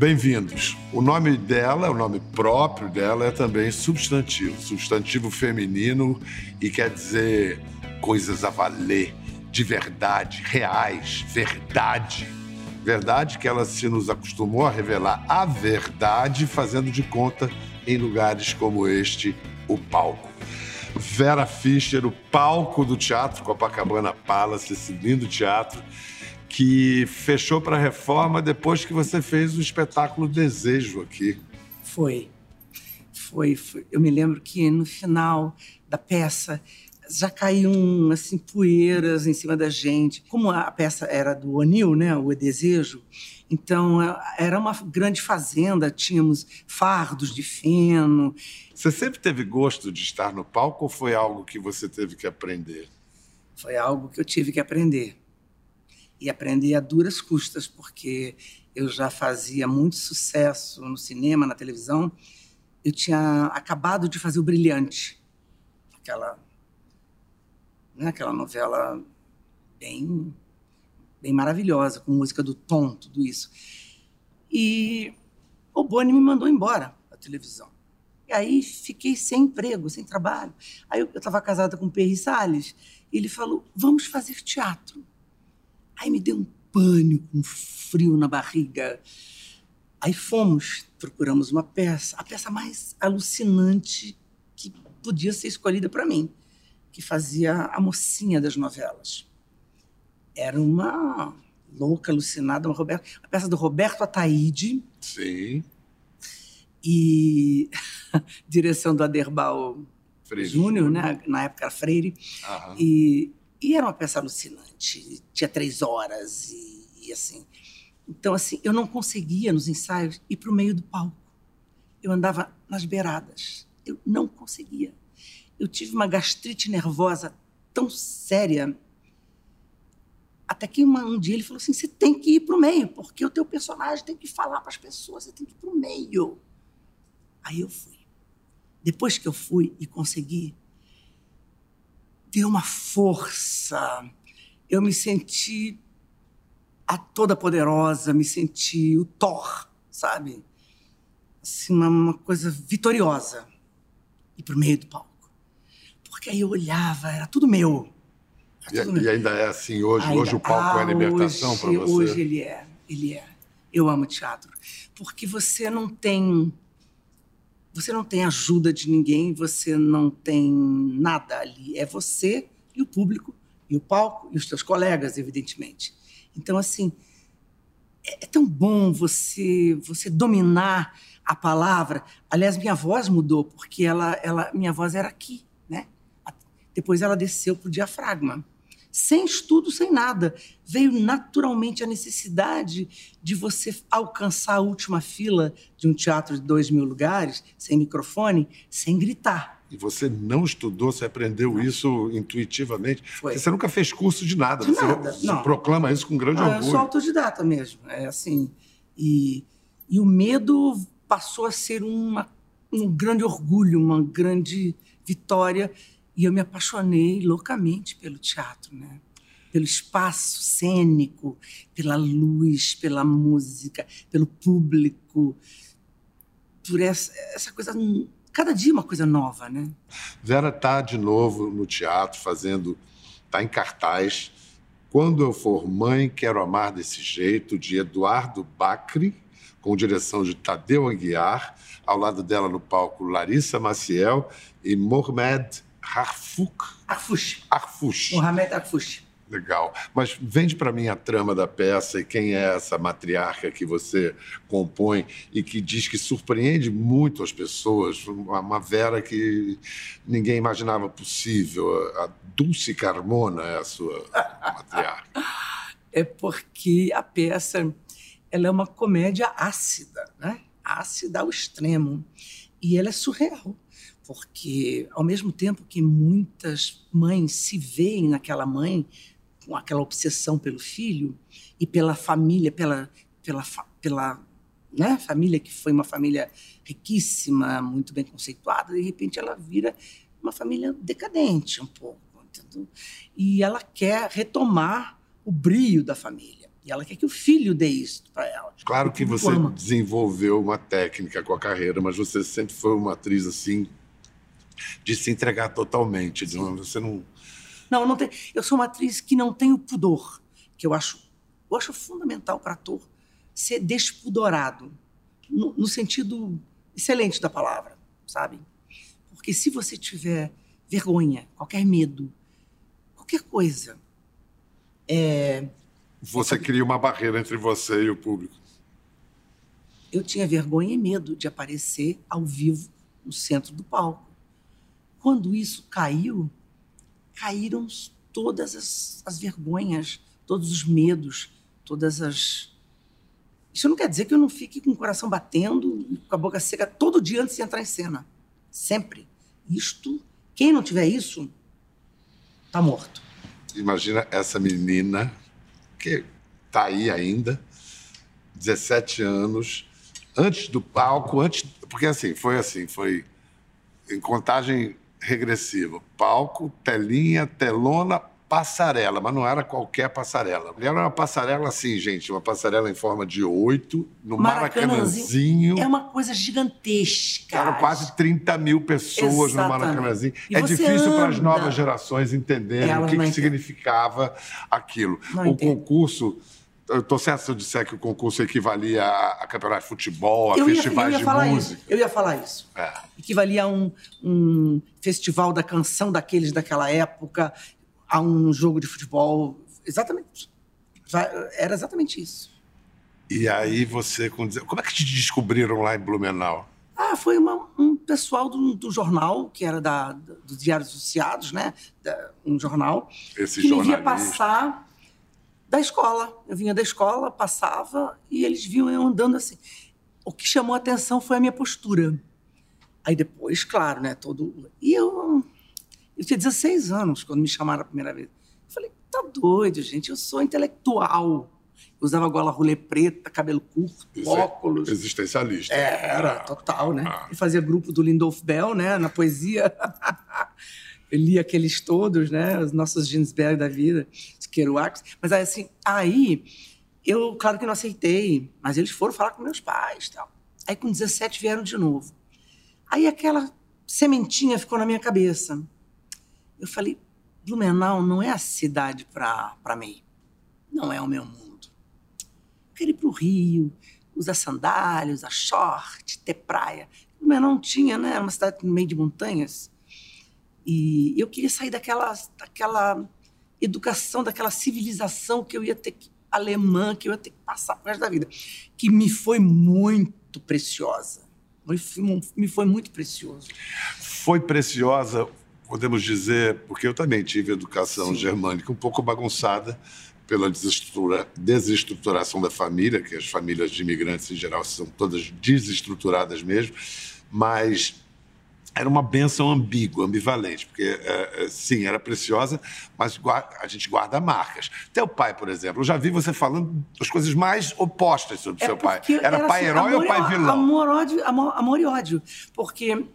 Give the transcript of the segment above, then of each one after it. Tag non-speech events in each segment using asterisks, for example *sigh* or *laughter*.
Bem-vindos. O nome dela, o nome próprio dela é também substantivo, substantivo feminino e quer dizer coisas a valer, de verdade, reais, verdade. Verdade que ela se nos acostumou a revelar a verdade, fazendo de conta em lugares como este, o palco. Vera Fischer, o palco do Teatro Copacabana Palace, esse lindo teatro que fechou para reforma depois que você fez o espetáculo Desejo aqui. Foi. Foi, foi. Eu me lembro que no final da peça já caíam assim poeiras em cima da gente. Como a peça era do O'Neill, né, o Desejo, então era uma grande fazenda, tínhamos fardos de feno. Você sempre teve gosto de estar no palco ou foi algo que você teve que aprender? Foi algo que eu tive que aprender e aprender a duras custas, porque eu já fazia muito sucesso no cinema, na televisão. Eu tinha acabado de fazer o Brilhante, aquela, né, aquela novela bem, bem maravilhosa, com música do Tom, tudo isso. E o Boni me mandou embora da televisão. E aí fiquei sem emprego, sem trabalho. Aí eu estava casada com o Perry Salles, e ele falou: vamos fazer teatro. Aí me deu um pânico, um frio na barriga. Aí fomos, procuramos uma peça, a peça mais alucinante que podia ser escolhida para mim, que fazia a mocinha das novelas. Era uma louca, alucinada, uma, Roberto, a peça do Roberto Ataíde. Sim. E *laughs* direção do Aderbal Júnior, né? na época era Freire. Aham. E e era uma peça alucinante, tinha três horas e, e assim. Então, assim, eu não conseguia nos ensaios ir para o meio do palco. Eu andava nas beiradas. Eu não conseguia. Eu tive uma gastrite nervosa tão séria. Até que uma, um dia ele falou assim: você tem que ir para o meio, porque o teu personagem tem que falar para as pessoas, você tem que ir para o meio. Aí eu fui. Depois que eu fui e consegui, deu uma força. Eu me senti a toda poderosa, me senti o Thor, sabe? Assim, uma, uma coisa vitoriosa. E pro meio do palco. Porque aí eu olhava, era tudo meu. Era tudo e, meu. e, ainda é assim hoje? Ainda, hoje o palco ah, é a libertação para você? Hoje ele é, ele é. Eu amo teatro. Porque você não tem você não tem ajuda de ninguém, você não tem nada ali. É você e o público, e o palco, e os teus colegas, evidentemente. Então, assim, é, é tão bom você, você dominar a palavra. Aliás, minha voz mudou, porque ela, ela, minha voz era aqui, né? Depois ela desceu para o diafragma sem estudo, sem nada. Veio naturalmente a necessidade de você alcançar a última fila de um teatro de dois mil lugares, sem microfone, sem gritar. E você não estudou, você aprendeu não. isso intuitivamente? Foi. Você nunca fez curso de nada. De você, nada. Você não. proclama isso com grande ah, orgulho. Eu sou autodidata mesmo. É assim. E, e o medo passou a ser uma, um grande orgulho, uma grande vitória e eu me apaixonei loucamente pelo teatro, né? Pelo espaço cênico, pela luz, pela música, pelo público, por essa, essa coisa. Cada dia uma coisa nova, né? Vera está de novo no teatro, fazendo. está em cartaz. Quando eu for mãe, quero amar desse jeito, de Eduardo Bacri, com direção de Tadeu Aguiar, ao lado dela no palco Larissa Maciel e Mohamed Harfuk? Arfush. Arfush. Mohamed Arfush. Legal. Mas vende para mim a trama da peça e quem é essa matriarca que você compõe e que diz que surpreende muito as pessoas. Uma Vera que ninguém imaginava possível. A Dulce Carmona é a sua *laughs* matriarca. É porque a peça ela é uma comédia ácida, né? Ácida ao extremo. E ela é surreal porque ao mesmo tempo que muitas mães se veem naquela mãe com aquela obsessão pelo filho e pela família, pela pela pela né, família que foi uma família riquíssima, muito bem conceituada, de repente ela vira uma família decadente um pouco, entendeu? e ela quer retomar o brilho da família. E ela quer que o filho dê isso para ela. Claro que você ama. desenvolveu uma técnica com a carreira, mas você sempre foi uma atriz assim de se entregar totalmente. De você não. Não, não tem. Eu sou uma atriz que não tem o pudor, que eu acho, eu acho fundamental para ator ser despudorado, no, no sentido excelente da palavra, sabe? Porque se você tiver vergonha, qualquer medo, qualquer coisa, é, você cria uma barreira entre você e o público. Eu tinha vergonha e medo de aparecer ao vivo no centro do palco. Quando isso caiu, caíram todas as, as vergonhas, todos os medos, todas as. Isso não quer dizer que eu não fique com o coração batendo, com a boca seca todo dia antes de entrar em cena. Sempre. Isto, quem não tiver isso, tá morto. Imagina essa menina que está aí ainda, 17 anos, antes do palco, antes. Porque assim, foi assim, foi em contagem regressiva. Palco, telinha, telona, passarela, mas não era qualquer passarela. Era uma passarela assim, gente, uma passarela em forma de oito, no Maracanãzinho. É uma coisa gigantesca. Eram quase 30 mil pessoas Exatamente. no Maracanãzinho. E é difícil para as novas gerações entenderem Elas o que, que significava aquilo. Não o entendo. concurso eu estou certo se eu disser que o concurso equivalia a, a campeonato de futebol, a eu festivais ia, eu ia de música? Isso, eu ia falar isso. É. Equivalia a um, um, festival da canção daqueles daquela época, a um jogo de futebol. Exatamente. Era exatamente isso. E aí você. Como é que te descobriram lá em Blumenau? Ah, foi uma, um pessoal do, do, jornal, que era da, dos Diários Associados, né? Da, um jornal. Esse que jornalista. me via passar da escola. Eu vinha da escola, passava e eles viam eu andando assim. O que chamou a atenção foi a minha postura. Aí depois, claro, né? Todo. E eu eu tinha 16 anos quando me chamaram a primeira vez. Eu falei, tá doido, gente, eu sou intelectual. Eu usava gola rolê preta, cabelo curto, Isso é óculos. Existencialista. É, era, total, né? Ah. E fazia grupo do Lindolf Bell, né? Na poesia. *laughs* eu li aqueles todos, né? Os nossos Ginsberg da vida, Kerouac. Mas assim, aí eu, claro que não aceitei, mas eles foram falar com meus pais tal. Aí com 17 vieram de novo. Aí aquela sementinha ficou na minha cabeça. Eu falei, Blumenau não é a cidade para mim. Não é o meu mundo. Eu quero ir para o Rio, usar sandálias, usar short, ter praia. Blumenau não tinha, né? Era uma cidade no meio de montanhas. E eu queria sair daquela, daquela educação, daquela civilização que eu ia ter que, alemã, que eu ia ter que passar por resto da vida, que me foi muito preciosa. Me foi muito precioso. Foi preciosa podemos dizer, porque eu também tive educação Sim. germânica um pouco bagunçada pela desestrutura, desestruturação da família, que as famílias de imigrantes em geral são todas desestruturadas mesmo, mas era uma benção ambígua, ambivalente, porque é, é, sim, era preciosa, mas a gente guarda marcas. Teu pai, por exemplo, eu já vi você falando as coisas mais opostas sobre é seu pai. Era, era pai assim, herói ou pai vilão? Amor, ódio, amor, amor e ódio. Porque,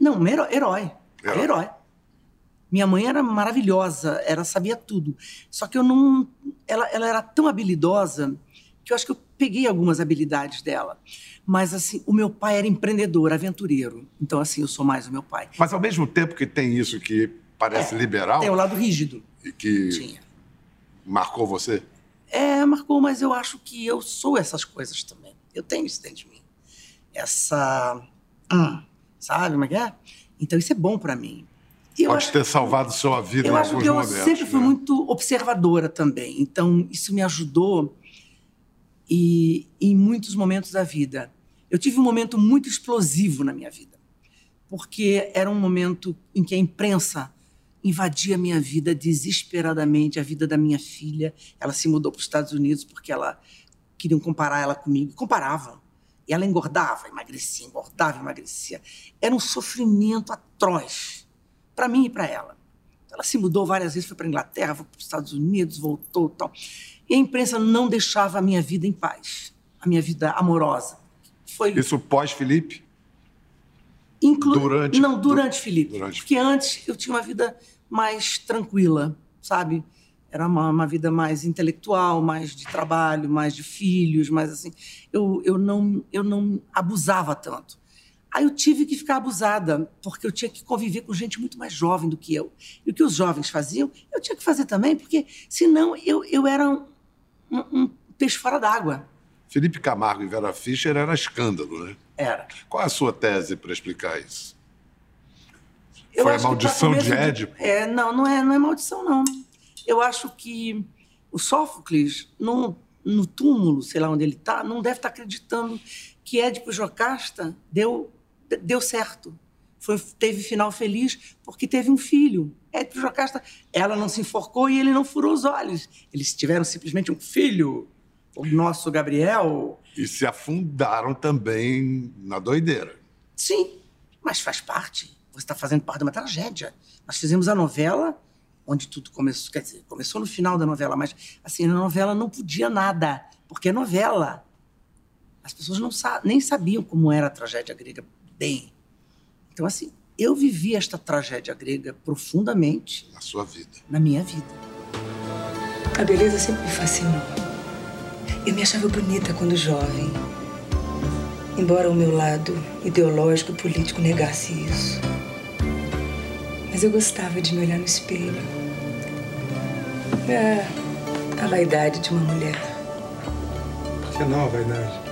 não, herói. Herói. herói. Minha mãe era maravilhosa, ela sabia tudo. Só que eu não. Ela, ela era tão habilidosa que eu acho que eu peguei algumas habilidades dela. Mas, assim, o meu pai era empreendedor, aventureiro. Então, assim, eu sou mais o meu pai. Mas, ao mesmo tempo que tem isso que parece é, liberal. Tem o lado rígido. E que. Tinha. Marcou você? É, marcou, mas eu acho que eu sou essas coisas também. Eu tenho isso dentro de mim. Essa. Hum, sabe como é que é? Então, isso é bom para mim. Eu Pode acho, ter salvado sua vida eu em acho alguns que eu momentos. sempre fui né? muito observadora também. Então, isso me ajudou e, em muitos momentos da vida. Eu tive um momento muito explosivo na minha vida, porque era um momento em que a imprensa invadia a minha vida desesperadamente, a vida da minha filha. Ela se mudou para os Estados Unidos porque ela queriam comparar ela comigo, comparavam. E ela engordava, emagrecia, engordava, emagrecia. Era um sofrimento atroz para mim e para ela. Ela se mudou várias vezes, foi para Inglaterra, foi para os Estados Unidos, voltou tal. E a imprensa não deixava a minha vida em paz, a minha vida amorosa. Foi... Isso pós-Felipe? Inclu... Durante? Não, durante Felipe. Durante. Porque antes eu tinha uma vida mais tranquila, sabe? Era uma, uma, vida mais intelectual, mais de trabalho, mais de filhos, mais assim. Eu, eu, não, eu não abusava tanto. Aí eu tive que ficar abusada, porque eu tinha que conviver com gente muito mais jovem do que eu. E o que os jovens faziam, eu tinha que fazer também, porque senão eu, eu era um, peixe fora d'água. Felipe Camargo e Vera Fischer era escândalo, né? Era. Qual é a sua tese para explicar isso? Eu Foi a maldição de Édipo? De... É, não, não é, não é maldição, não. Eu acho que o Sófocles, no, no túmulo, sei lá onde ele está, não deve estar tá acreditando que Édipo Jocasta deu, deu certo. Foi, teve final feliz porque teve um filho. Édipo Jocasta, ela não se enforcou e ele não furou os olhos. Eles tiveram simplesmente um filho. O nosso Gabriel. E se afundaram também na doideira. Sim, mas faz parte. Você está fazendo parte de uma tragédia. Nós fizemos a novela onde tudo começou, quer dizer, começou no final da novela, mas assim, na novela não podia nada, porque é novela. As pessoas não sa nem sabiam como era a tragédia grega bem. Então, assim, eu vivi esta tragédia grega profundamente. Na sua vida. Na minha vida. A beleza sempre me fascinou. Eu me achava bonita quando jovem. Embora o meu lado ideológico e político negasse isso. Mas eu gostava de me olhar no espelho é a vaidade de uma mulher. Por que não a vaidade?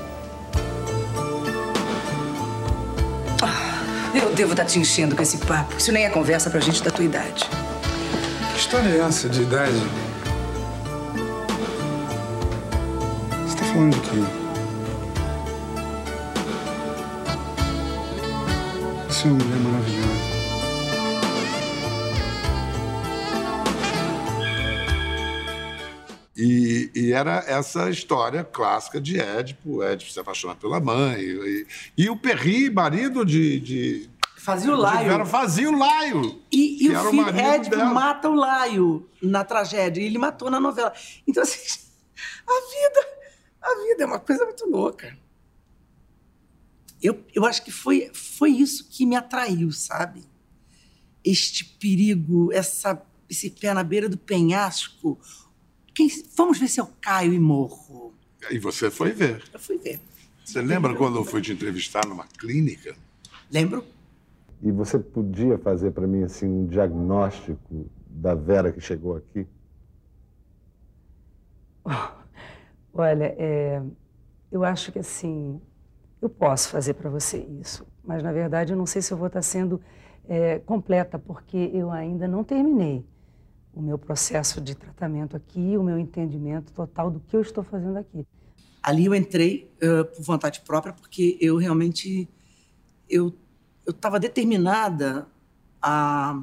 Devo estar te enchendo com esse papo. Isso nem é conversa pra gente da tua idade. Que história é essa de idade? Você tá falando de quem? Você é uma mulher maravilhosa. E, e, era essa história clássica de Édipo. Édipo se apaixona pela mãe. E, e o Perry, marido de. de fazia o Laio. Fazia o Laio. E, e o filho o Édipo dela. mata o Laio na tragédia. E ele matou na novela. Então, assim, *laughs* a vida. A vida é uma coisa muito louca. Eu, eu acho que foi, foi isso que me atraiu, sabe? Este perigo, essa, esse pé na beira do penhasco quem, vamos ver se eu caio e morro. E você foi ver. Eu fui ver. Você lembra quando eu fui te entrevistar numa clínica? Lembro. E você podia fazer para mim assim um diagnóstico da Vera que chegou aqui? *laughs* Olha, é, eu acho que assim, eu posso fazer para você isso, mas na verdade eu não sei se eu vou estar sendo é, completa, porque eu ainda não terminei o meu processo de tratamento aqui, o meu entendimento total do que eu estou fazendo aqui. Ali eu entrei uh, por vontade própria, porque eu realmente eu eu estava determinada a,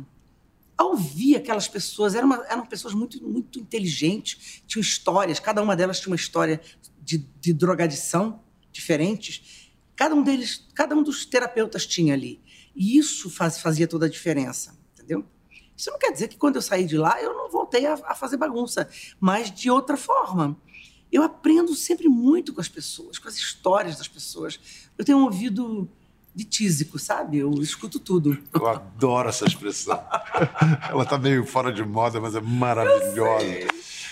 a, ouvir aquelas pessoas. Eram, uma, eram pessoas muito muito inteligentes, tinham histórias. Cada uma delas tinha uma história de, de drogadição diferentes. Cada um deles, cada um dos terapeutas tinha ali. E isso faz, fazia toda a diferença, entendeu? Isso não quer dizer que quando eu saí de lá eu não voltei a, a fazer bagunça, mas de outra forma. Eu aprendo sempre muito com as pessoas, com as histórias das pessoas. Eu tenho ouvido de tísico, sabe? Eu escuto tudo. Eu adoro essa expressão. *laughs* Ela está meio fora de moda, mas é maravilhosa.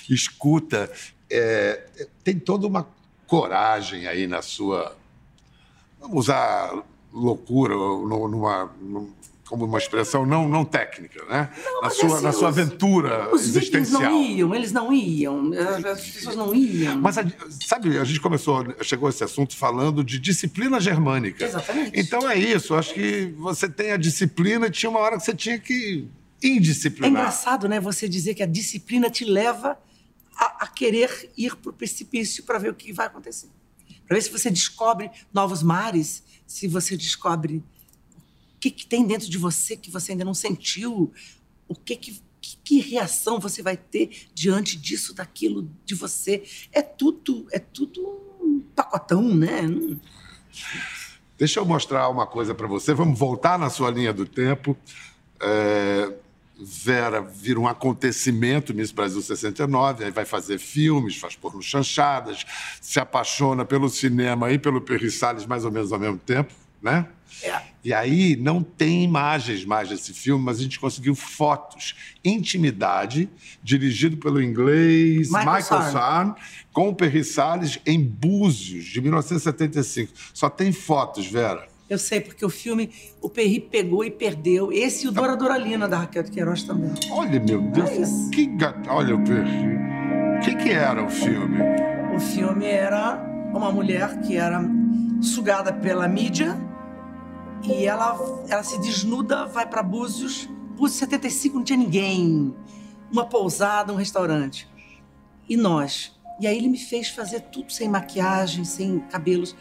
Escuta, é, tem toda uma coragem aí na sua. Vamos usar loucura numa, numa como uma expressão não, não técnica, né? Não, na, sua, assim, na sua aventura os, existencial. Os não iam, eles não iam, as pessoas não iam. Mas, a, sabe, a gente começou, chegou a esse assunto falando de disciplina germânica. Exatamente. Então é isso, acho que você tem a disciplina e tinha uma hora que você tinha que indisciplinar. É engraçado, né, você dizer que a disciplina te leva a, a querer ir para o precipício para ver o que vai acontecer. Para ver se você descobre novos mares, se você descobre que, que tem dentro de você que você ainda não sentiu? O que que, que, que reação você vai ter diante disso, daquilo, de você? É tudo, é tudo um pacotão, né? Deixa eu mostrar uma coisa para você. Vamos voltar na sua linha do tempo. É, Vera vira um acontecimento Miss Brasil 69, aí vai fazer filmes, faz porno chanchadas, se apaixona pelo cinema e pelo Perry Salles mais ou menos ao mesmo tempo né? É. E aí não tem imagens mais desse filme, mas a gente conseguiu fotos. Intimidade, dirigido pelo inglês Michael Michael, Sarn, com o Perry Salles em Búzios, de 1975. Só tem fotos, Vera. Eu sei, porque o filme, o Perry pegou e perdeu. Esse e o Dora Doralina, da Raquel de Queiroz também. Olha, meu Deus, É que ga- Olha o Perry. O que, que era o filme? O filme era uma mulher que era sugada pela mídia e ela, ela se desnuda, vai para Búzios. Búzios 75 não tinha ninguém. Uma pousada, um restaurante. E nós. E aí ele me fez fazer tudo sem maquiagem, sem cabelos.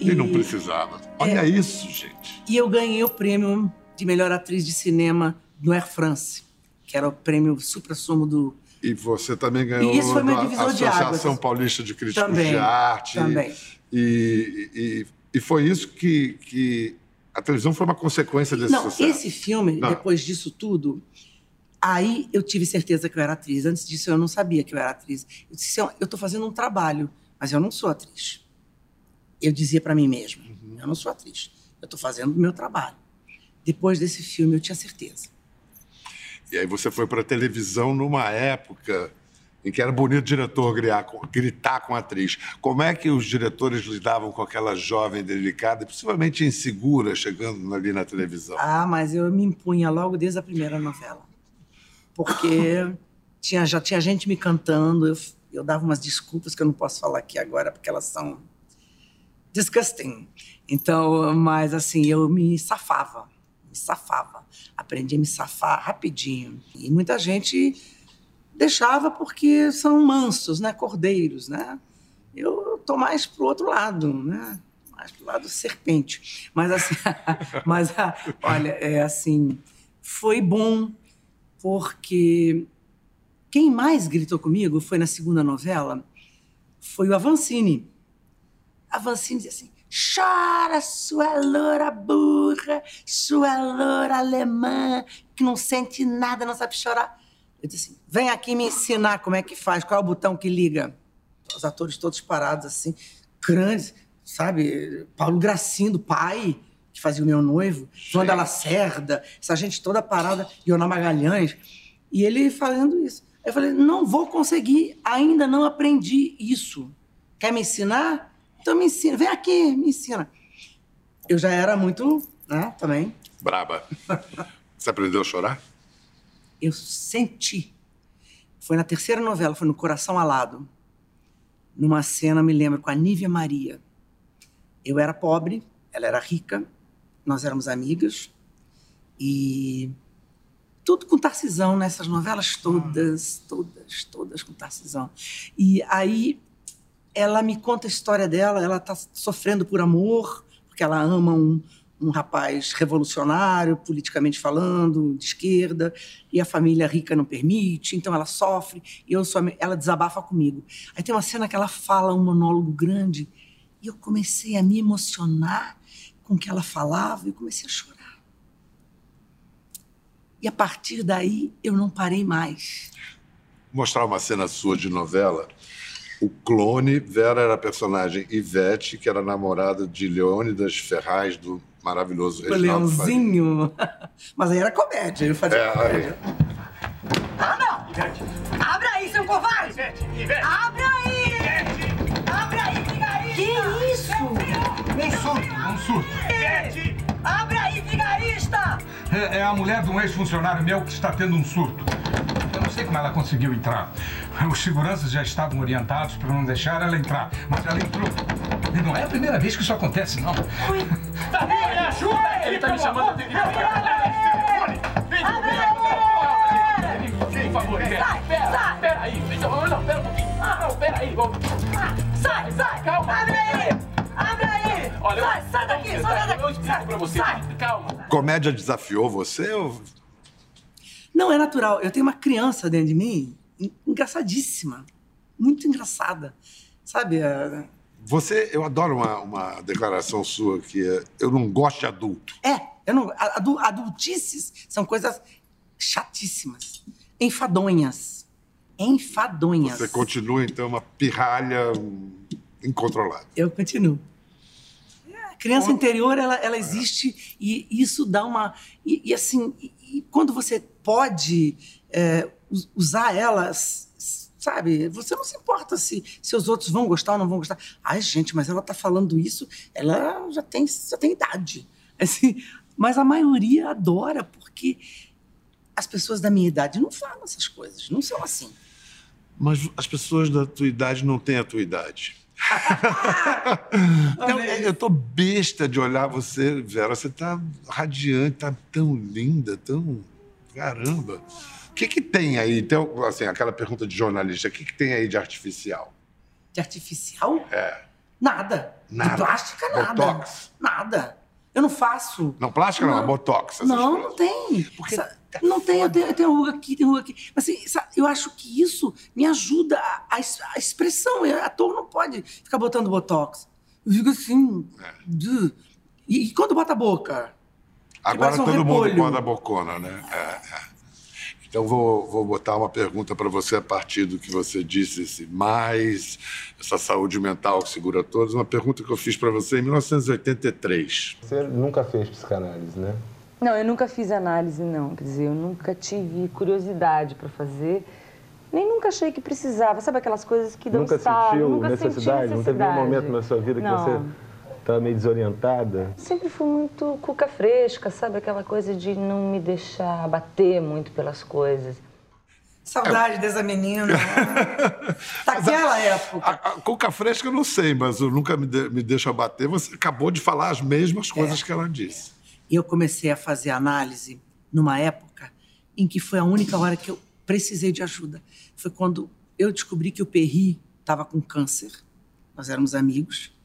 E não precisava. Olha É. isso, gente. E eu ganhei o prêmio de melhor atriz de cinema no Air France, que era o prêmio supra-sumo do. E você também ganhou E isso foi meu divisor de Associação águas. Paulista de Críticos Também, de Arte. também. E, e, e foi isso que, que a televisão foi uma consequência desse Não, sucesso. esse filme, Não. depois disso tudo, aí eu tive certeza que eu era atriz. Antes disso, eu não sabia que eu era atriz. Eu disse: eu estou fazendo um trabalho, mas eu não sou atriz. Eu dizia para mim mesma: Uhum. eu não sou atriz. Eu estou fazendo o meu trabalho. Depois desse filme, eu tinha certeza. E aí você foi para a televisão numa época em que era bonito o diretor gritar com, gritar com a atriz. Como é que os diretores lidavam com aquela jovem delicada e possivelmente insegura chegando ali na televisão? Ah, mas eu me impunha logo desde a primeira novela. Porque *laughs* tinha, já tinha gente me cantando, eu, eu dava umas desculpas que eu não posso falar aqui agora, porque elas são disgusting. Então, mas assim, eu me safava, me safava. Aprendi a me safar rapidinho. E muita gente deixava porque são mansos, né? Cordeiros, né? Eu tô mais pro outro lado, né? Mais pro lado serpente. Mas assim, *laughs* mas ah, olha, é assim, foi bom porque quem mais gritou comigo foi na segunda novela, foi o Avancini. Avancini dizia assim: chora, sua loura burra, sua loura alemã, que não sente nada, não sabe chorar. Eu disse assim: vem aqui me ensinar como é que faz, qual é o botão que liga. Os atores todos parados assim, grandes, sabe? Paulo Gracindo, pai, que fazia o meu noivo, João da Lacerda, essa gente toda parada, Iona Magalhães, e ele fazendo isso. Eu falei: não vou conseguir, ainda não aprendi isso. Quer me ensinar? Então me ensina, vem aqui, me ensina. Eu já era muito, né, também. Braba. *laughs* Você aprendeu a chorar? Eu senti. Foi na terceira novela, foi no Coração Alado. Numa cena, me lembro, com a Nívia Maria. Eu era pobre, ela era rica, nós éramos amigas. E tudo com Tarcisão, nessas novelas todas, todas, todas com Tarcisão. E aí ela me conta a história dela, ela está sofrendo por amor, porque ela ama um, um rapaz revolucionário, politicamente falando, de esquerda, e a família rica não permite, então ela sofre, e eu sou, ela desabafa comigo. Aí tem uma cena que ela fala um monólogo grande, e eu comecei a me emocionar com o que ela falava, e comecei a chorar. E a partir daí eu não parei mais. Vou mostrar uma cena sua de novela. O clone, Vera era a personagem Ivete, que era namorada de Leônidas Ferraz, do maravilhoso O Reginaldo Faria. Leãozinho. *laughs* Mas aí era comédia, eu fazia É, comédia. Ah, não! Abre aí, seu covarde! Abre aí! Abre aí, vigarista! Que isso? Um surto, um surto. Abre aí, vigarista! É, é a mulher de um ex-funcionário meu que está tendo um surto. Eu não sei como ela conseguiu entrar. Os seguranças já estavam orientados para não deixar ela entrar, mas ela entrou. E não é a primeira vez que isso acontece, não. Me ajuda! Ele tá me chamando de Por favor, Sai, sai! Pera aí, não, não, pera um pouquinho. Não, pera aí, vamos. Sai, sai! Calma. Abre aí! Abre aí! Olha, sai, sai daqui, sai daqui! Eu explico pra você. Sai! Calma. Comédia desafiou você? Ou... Não, é natural. Eu tenho uma criança dentro de mim en- engraçadíssima. Muito engraçada. Sabe? é- Você, eu adoro uma, uma declaração sua que é eu não gosto de adulto. É, eu não, a- adu- adultices são coisas chatíssimas. Enfadonhas. Enfadonhas. Você continua, então, uma pirralha incontrolável. Eu continuo. É, criança interior, ela, ela existe e isso dá uma. E, e assim, e, e quando você pode é, usar elas, sabe? Você não se importa se, se os outros vão gostar ou não vão gostar. Ai, gente, mas ela está falando isso, ela já tem, já tem idade. *laughs* Assim, mas a maioria adora, porque as pessoas da minha idade não falam essas coisas, não são assim. Mas as pessoas da tua idade não têm a tua idade. *laughs* não, eu tô besta de olhar você, Vera. Você tá radiante, tá tão linda, tão. Caramba. O que, que tem aí? Tem, assim, aquela pergunta de jornalista: o que, que tem aí de artificial? De artificial? É. Nada. nada. De plástica, nada. Botox? Nada. Eu não faço. Não, plástica não, não é botox. não, coisas. não tem. Porque não tem, eu tenho, eu tenho ruga aqui, tem ruga aqui. Mas assim, eu acho que isso me ajuda a, a expressão. Ator não pode ficar botando botox. Eu fico assim. É. E, e, quando bota a boca? Agora um todo repolho. mundo bota a bocona, né? É, é. Então, vou, vou botar uma pergunta para você a partir do que você disse, esse mais, essa saúde mental que segura todos. Uma pergunta que eu fiz para você em 1983. Você nunca fez psicanálise, né? Não, eu nunca fiz análise, não. Quer dizer, eu nunca tive curiosidade para fazer. Nem nunca achei que precisava. Sabe aquelas coisas que dão nunca sentiu nunca necessidade? necessidade? Não teve nenhum momento na sua vida que não. você estava meio desorientada? Sempre fui muito cuca fresca, sabe? Aquela coisa de não me deixar bater muito pelas coisas. Saudade dessa menina. *laughs* Daquela época. A, a, cuca fresca eu não sei, mas eu nunca me, de, me deixa bater. Você acabou de falar as mesmas coisas é. que ela disse. Eu comecei a fazer análise numa época em que foi a única hora que eu precisei de ajuda. Foi quando eu descobri que o Perry estava com câncer. Nós éramos amigos,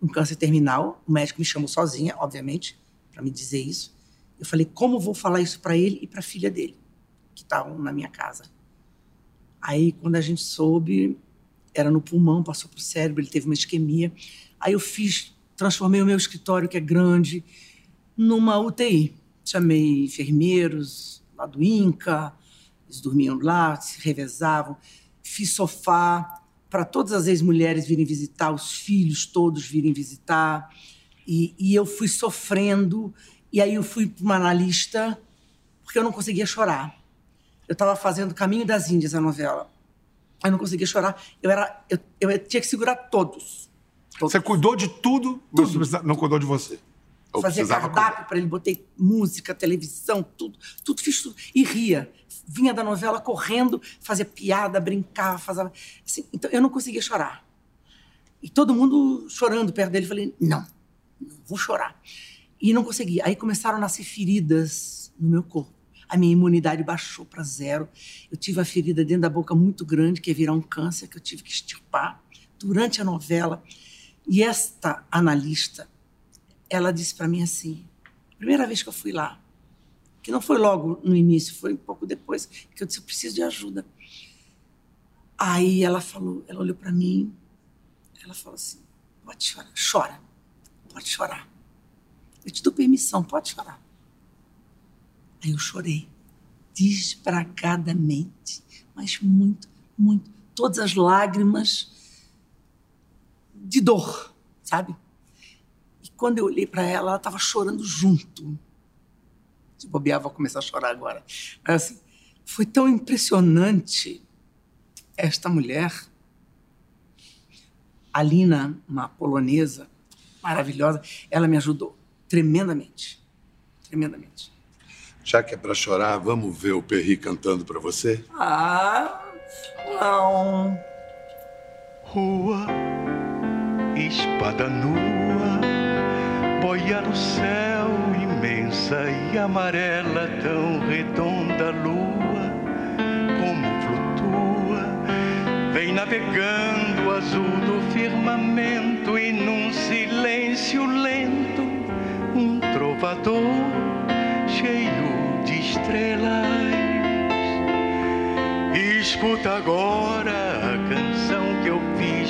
um câncer terminal. O médico me chamou sozinha, obviamente, para me dizer isso. Eu falei, como vou falar isso para ele e para a filha dele, que estavam na minha casa. Aí, quando a gente soube, era no pulmão, passou para o cérebro, ele teve uma isquemia. Aí eu fiz, transformei o meu escritório, que é grande, numa UTI. Chamei enfermeiros lá do INCA, eles dormiam lá, se revezavam. Fiz sofá para todas as ex-mulheres virem visitar, os filhos todos virem visitar. E, e eu fui sofrendo. E aí eu fui para uma analista, porque eu não conseguia chorar. Eu estava fazendo Caminho das Índias, a novela. Eu não conseguia chorar. Eu, era, eu, eu tinha que segurar todos. todos. Você cuidou de tudo, tudo. mas não cuidou de você. Eu fazia cardápio para ele, botei música, televisão, tudo, tudo fiz tudo. E ria. Vinha da novela correndo, fazia piada, brincava, fazia. Assim, então eu não conseguia chorar. E todo mundo chorando perto dele. Falei, não, não vou chorar. E não conseguia. Aí começaram a nascer feridas no meu corpo. A minha imunidade baixou para zero. Eu tive a ferida dentro da boca muito grande, que ia virar um câncer, que eu tive que extirpar durante a novela. E esta analista ela disse para mim assim, primeira vez que eu fui lá, que não foi logo no início, foi um pouco depois, que eu disse, eu preciso de ajuda. Aí ela falou, ela olhou para mim, ela falou assim, pode chorar, chora, pode chorar. Eu te dou permissão, pode chorar. Aí eu chorei, desbragadamente, mas muito, muito. Todas as lágrimas de dor, sabe? Quando eu olhei para ela, ela estava chorando junto. Se bobear, vou começar a chorar agora. Mas assim, foi tão impressionante esta mulher. A Lina, uma polonesa maravilhosa, ela me ajudou tremendamente. Tremendamente. Já que é para chorar, vamos ver o Perry cantando para você? Ah, não. Rua, espada nua boia no céu imensa e amarela, tão redonda a lua, como flutua, vem navegando azul do firmamento e num silêncio lento, um trovador cheio de estrelas. Escuta agora a canção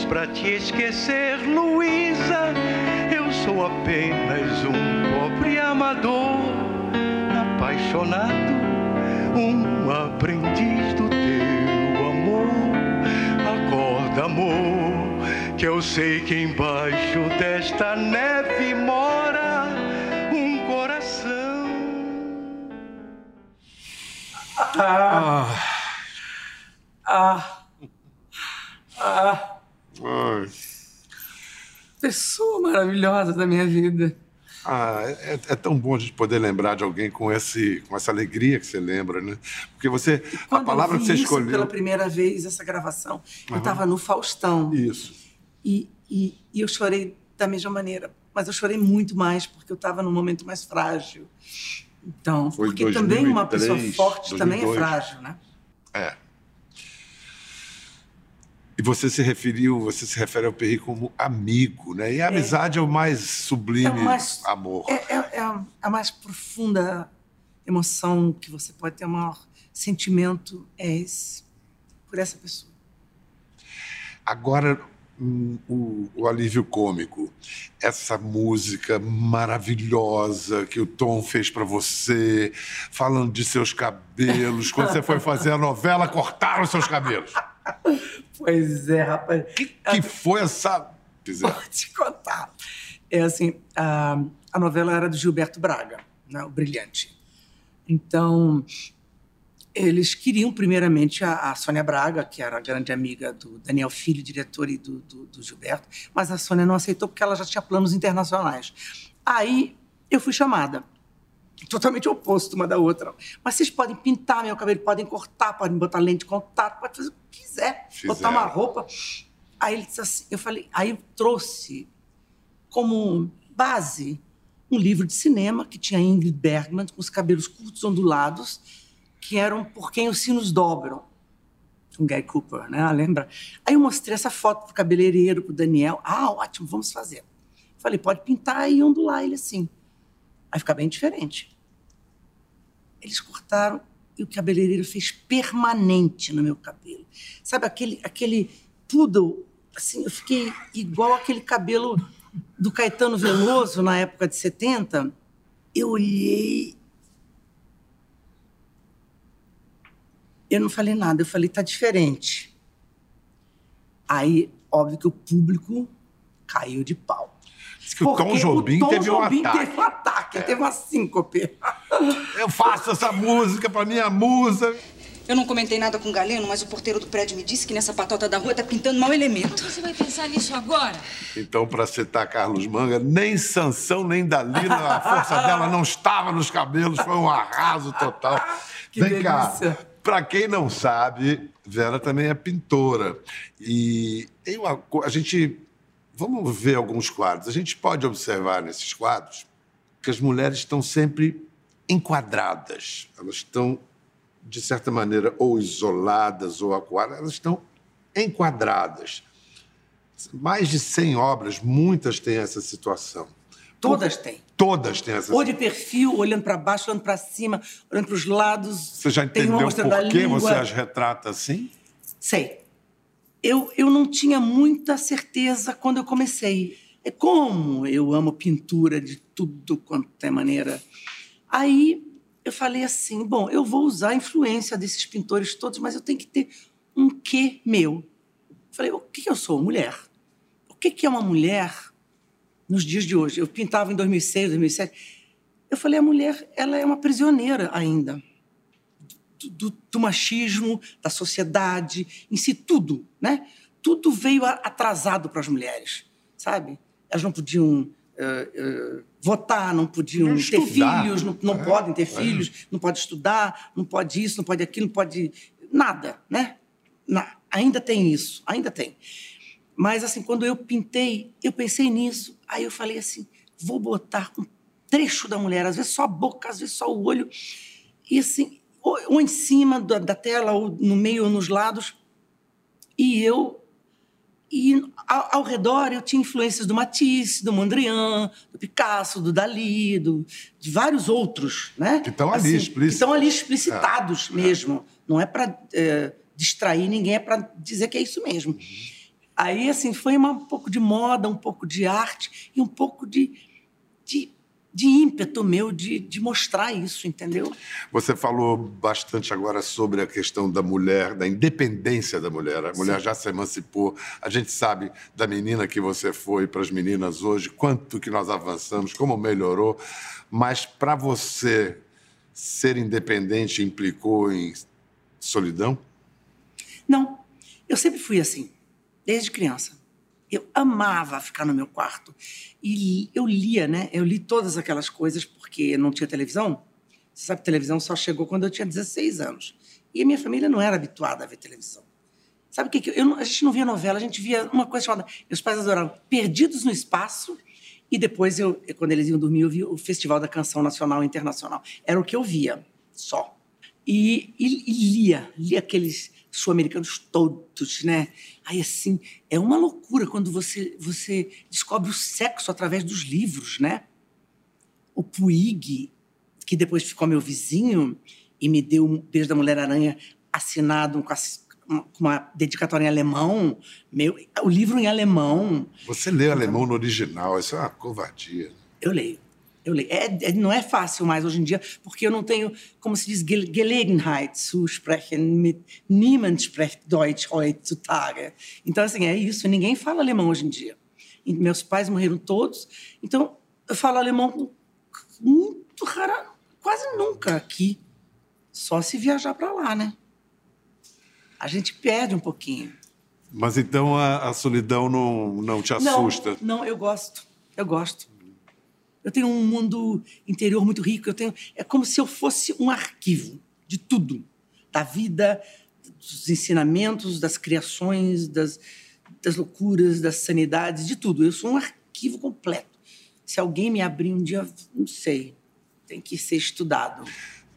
para te esquecer, Luísa. Eu sou apenas um pobre amador, apaixonado, um aprendiz do teu amor. Acorda, amor, que eu sei que embaixo desta neve mora um coração. Ah. Ah. ah. Pessoa maravilhosa da minha vida. Ah, é, é, tão bom a gente poder lembrar de alguém com, esse, com essa alegria que você lembra, né? Porque você. a palavra eu vi que você isso escolheu. pela primeira vez, essa gravação, Uhum. eu estava no Faustão. Isso. E, e, e eu chorei da mesma maneira. Mas eu chorei muito mais, porque eu estava num momento mais frágil. Então, Foi porque 2003, também uma pessoa forte também é 2002. frágil, né? É. E você se referiu, você se refere ao Perry como amigo, né? E a amizade é, o mais sublime É o mais- amor. É, é- é a- a mais profunda emoção que você pode ter, o maior sentimento é esse, por essa pessoa. Agora, hum, o, o alívio cômico, essa música maravilhosa que o Tom fez pra você, falando de seus cabelos. Quando você foi fazer a novela, cortaram seus cabelos. Pois é, rapaz. Que foi essa. Fizeram. Vou te contar. É assim, a, a novela era do Gilberto Braga, né, o Brilhante. Então, eles queriam primeiramente a, a Sônia Braga, que era a grande amiga do Daniel Filho, diretor, e do, do, do Gilberto, mas a Sônia não aceitou porque ela já tinha planos internacionais. Aí eu fui chamada. Totalmente oposto uma da outra. Mas vocês podem pintar meu cabelo, podem cortar, podem botar lente de contato, pode fazer o que quiser. Botar uma Fizeram. roupa. Aí ele disse assim, eu falei, aí eu trouxe como base um livro de cinema que tinha Ingrid Bergman com os cabelos curtos ondulados, que eram por quem os sinos dobram. Um Guy Cooper, né? Lembra? Aí eu mostrei essa foto pro cabeleireiro, pro Daniel. Ah, ótimo, vamos fazer. Falei, pode pintar e ondular ele assim. Aí fica bem diferente. Eles cortaram e o cabeleireiro fez permanente no meu cabelo. Sabe aquele, aquele poodle? Assim, eu fiquei igual aquele cabelo do Caetano Veloso na época de 70. Eu olhei. Eu não falei nada, eu falei, tá diferente. Aí, óbvio que o público caiu de pau. Diz que o Tom Porque Jobim o Tom teve um Jobim ataque. teve um ataque, teve uma síncope. *laughs* Eu faço essa música pra minha musa. Eu não comentei nada com o Galeno, mas o porteiro do prédio me disse que nessa patota da rua tá pintando mau elemento. Você vai pensar nisso agora? Então, para citar Carlos Manga, nem Sansão nem Dalila, a força *laughs* dela não estava nos cabelos, foi um arraso total. *laughs* Que Vem cá, delícia. para quem não sabe, Vera também é pintora. E co- a gente. Vamos ver alguns quadros. A gente pode observar nesses quadros que as mulheres estão sempre enquadradas. Elas estão, de certa maneira, ou isoladas ou acuadas, elas estão enquadradas. Mais de 100 obras, muitas têm essa situação. Todas têm. Todas têm essa Ou de perfil, olhando para baixo, olhando para cima, olhando para os lados. Você já Tem uma entendeu por que língua. você as retrata assim? Sei. Eu, eu não tinha muita certeza quando eu comecei. É como eu amo pintura de tudo quanto é maneira. Aí eu falei assim: bom, eu vou usar a influência desses pintores todos, mas eu tenho que ter um quê meu. Falei: o que que eu sou? Mulher. O que que é uma mulher nos dias de hoje? Eu pintava em 2006, 2007. Eu falei: a mulher, ela é uma prisioneira ainda do, do- machismo, da sociedade, em si, tudo, né? Tudo veio atrasado para as mulheres, sabe? Elas não podiam eh, eh, votar, não podiam Não ter filhos, não, não É, podem ter é. filhos, não pode estudar, não pode isso, não pode aquilo, não pode nada, né? Na- ainda tem isso, ainda tem. Mas assim, quando eu pintei, eu pensei nisso, aí eu falei assim, vou botar um trecho da mulher, às vezes só a boca, às vezes só o olho, e assim, ou, ou em cima da, da tela, ou no meio ou nos lados, e eu e ao, ao redor eu tinha influências do Matisse, do Mondrian, do Picasso, do Dali, do, de vários outros, né? Que estão ali, explícitos. estão ali explicitados mesmo. Não é para distrair ninguém, é para dizer que é isso mesmo. Aí, assim, foi uma- um pouco de moda, um pouco de arte e um pouco de, de, ímpeto meu de, de mostrar isso, entendeu? Você falou bastante agora sobre a questão da mulher, da independência da mulher. A mulher já se emancipou. A gente sabe da menina que você foi para as meninas hoje, quanto que nós avançamos, como melhorou. Mas para você ser independente implicou em solidão? Não. Eu sempre fui assim, desde criança. Eu amava ficar no meu quarto. E eu lia, né? Eu li todas aquelas coisas porque não tinha televisão. Você sabe, televisão só chegou quando eu tinha 16 anos. E a minha família não era habituada a ver televisão. Sabe o que? Eu, a gente não via novela, a gente via uma coisa chamada. Meus pais adoravam Perdidos no Espaço. E depois, eu, quando eles iam dormir, eu via o Festival da Canção Nacional e Internacional. Era o que eu via, só. E, e, e lia, lia aqueles sul-americanos todos, né? Aí, assim, é uma loucura quando você, você descobre o sexo através dos livros, né? O Puig, que depois ficou meu vizinho e me deu um beijo da Mulher-Aranha assinado com, uma dedicatória em alemão, meu, o livro em alemão. Você lê alemão no original, isso é uma covardia. Eu leio. Eu leio. É, é, não é fácil mais hoje em dia, porque eu não tenho, como se diz, Gelegenheit zu sprechen mit niemand spricht Deutsch heutzutage. Então, assim, é isso. Ninguém fala alemão hoje em dia. E meus pais morreram todos, então eu falo alemão muito raro, quase nunca aqui. Só se viajar para lá, né? A gente perde um pouquinho. Mas então a, a solidão não, não te assusta? Não, não, eu gosto. Eu gosto. Eu tenho um mundo interior muito rico. Eu tenho, é como se eu fosse um arquivo de tudo, da vida, dos ensinamentos, das criações, das, das loucuras, das sanidades, de tudo. Eu sou um arquivo completo. Se alguém me abrir um dia, não sei, tem que ser estudado.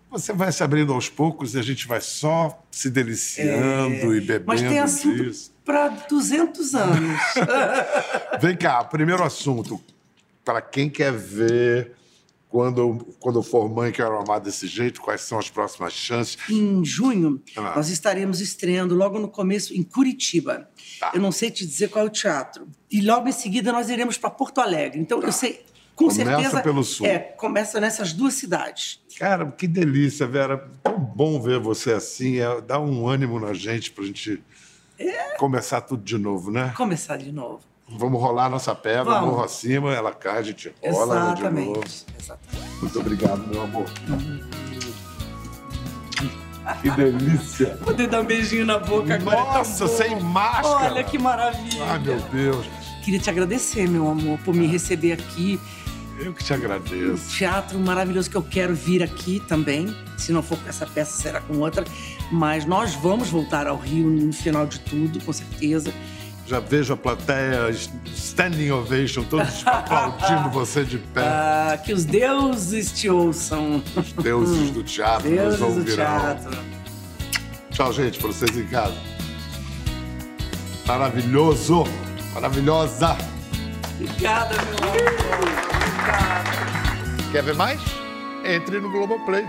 Você vai se abrindo aos poucos e a gente vai só se deliciando é, e bebendo Mas tem assunto para 200 anos. *laughs* Vem cá, primeiro assunto para quem quer ver quando, quando for mãe, quero amar desse jeito, quais são as próximas chances? Em junho, ah. nós estaremos estreando logo no começo em Curitiba. Tá. Eu não sei te dizer qual é o teatro. E logo em seguida nós iremos para Porto Alegre. Então, tá. eu sei, com começa certeza. pelo sul. É, começa nessas duas cidades. Cara, que delícia, Vera. Tão bom ver você assim. É, dá um ânimo na gente para a gente é. começar tudo de novo, né? Começar de novo. Vamos rolar nossa pedra, Vamos. morro acima, ela cai, a gente rola de novo. Exatamente. Muito obrigado, meu amor. Que delícia! *laughs* Poder dar um beijinho na boca agora. É nossa, é sem máscara! Olha que maravilha! Ai, meu Deus! Queria te agradecer, meu amor, por me receber aqui. Eu que te agradeço. Um teatro maravilhoso que eu quero vir aqui também. Se não for com essa peça, será com outra. Mas nós vamos voltar ao Rio no final de tudo, com certeza já vejo a plateia standing ovation, todos *laughs* aplaudindo você de pé. Ah, que os deuses te ouçam. Os deuses do teatro deuses nos ouvirão. Do teatro. Tchau, gente, para vocês em casa. Maravilhoso, maravilhosa. Obrigada, meu amor. Obrigada. Quer ver mais? Entre no Globoplay.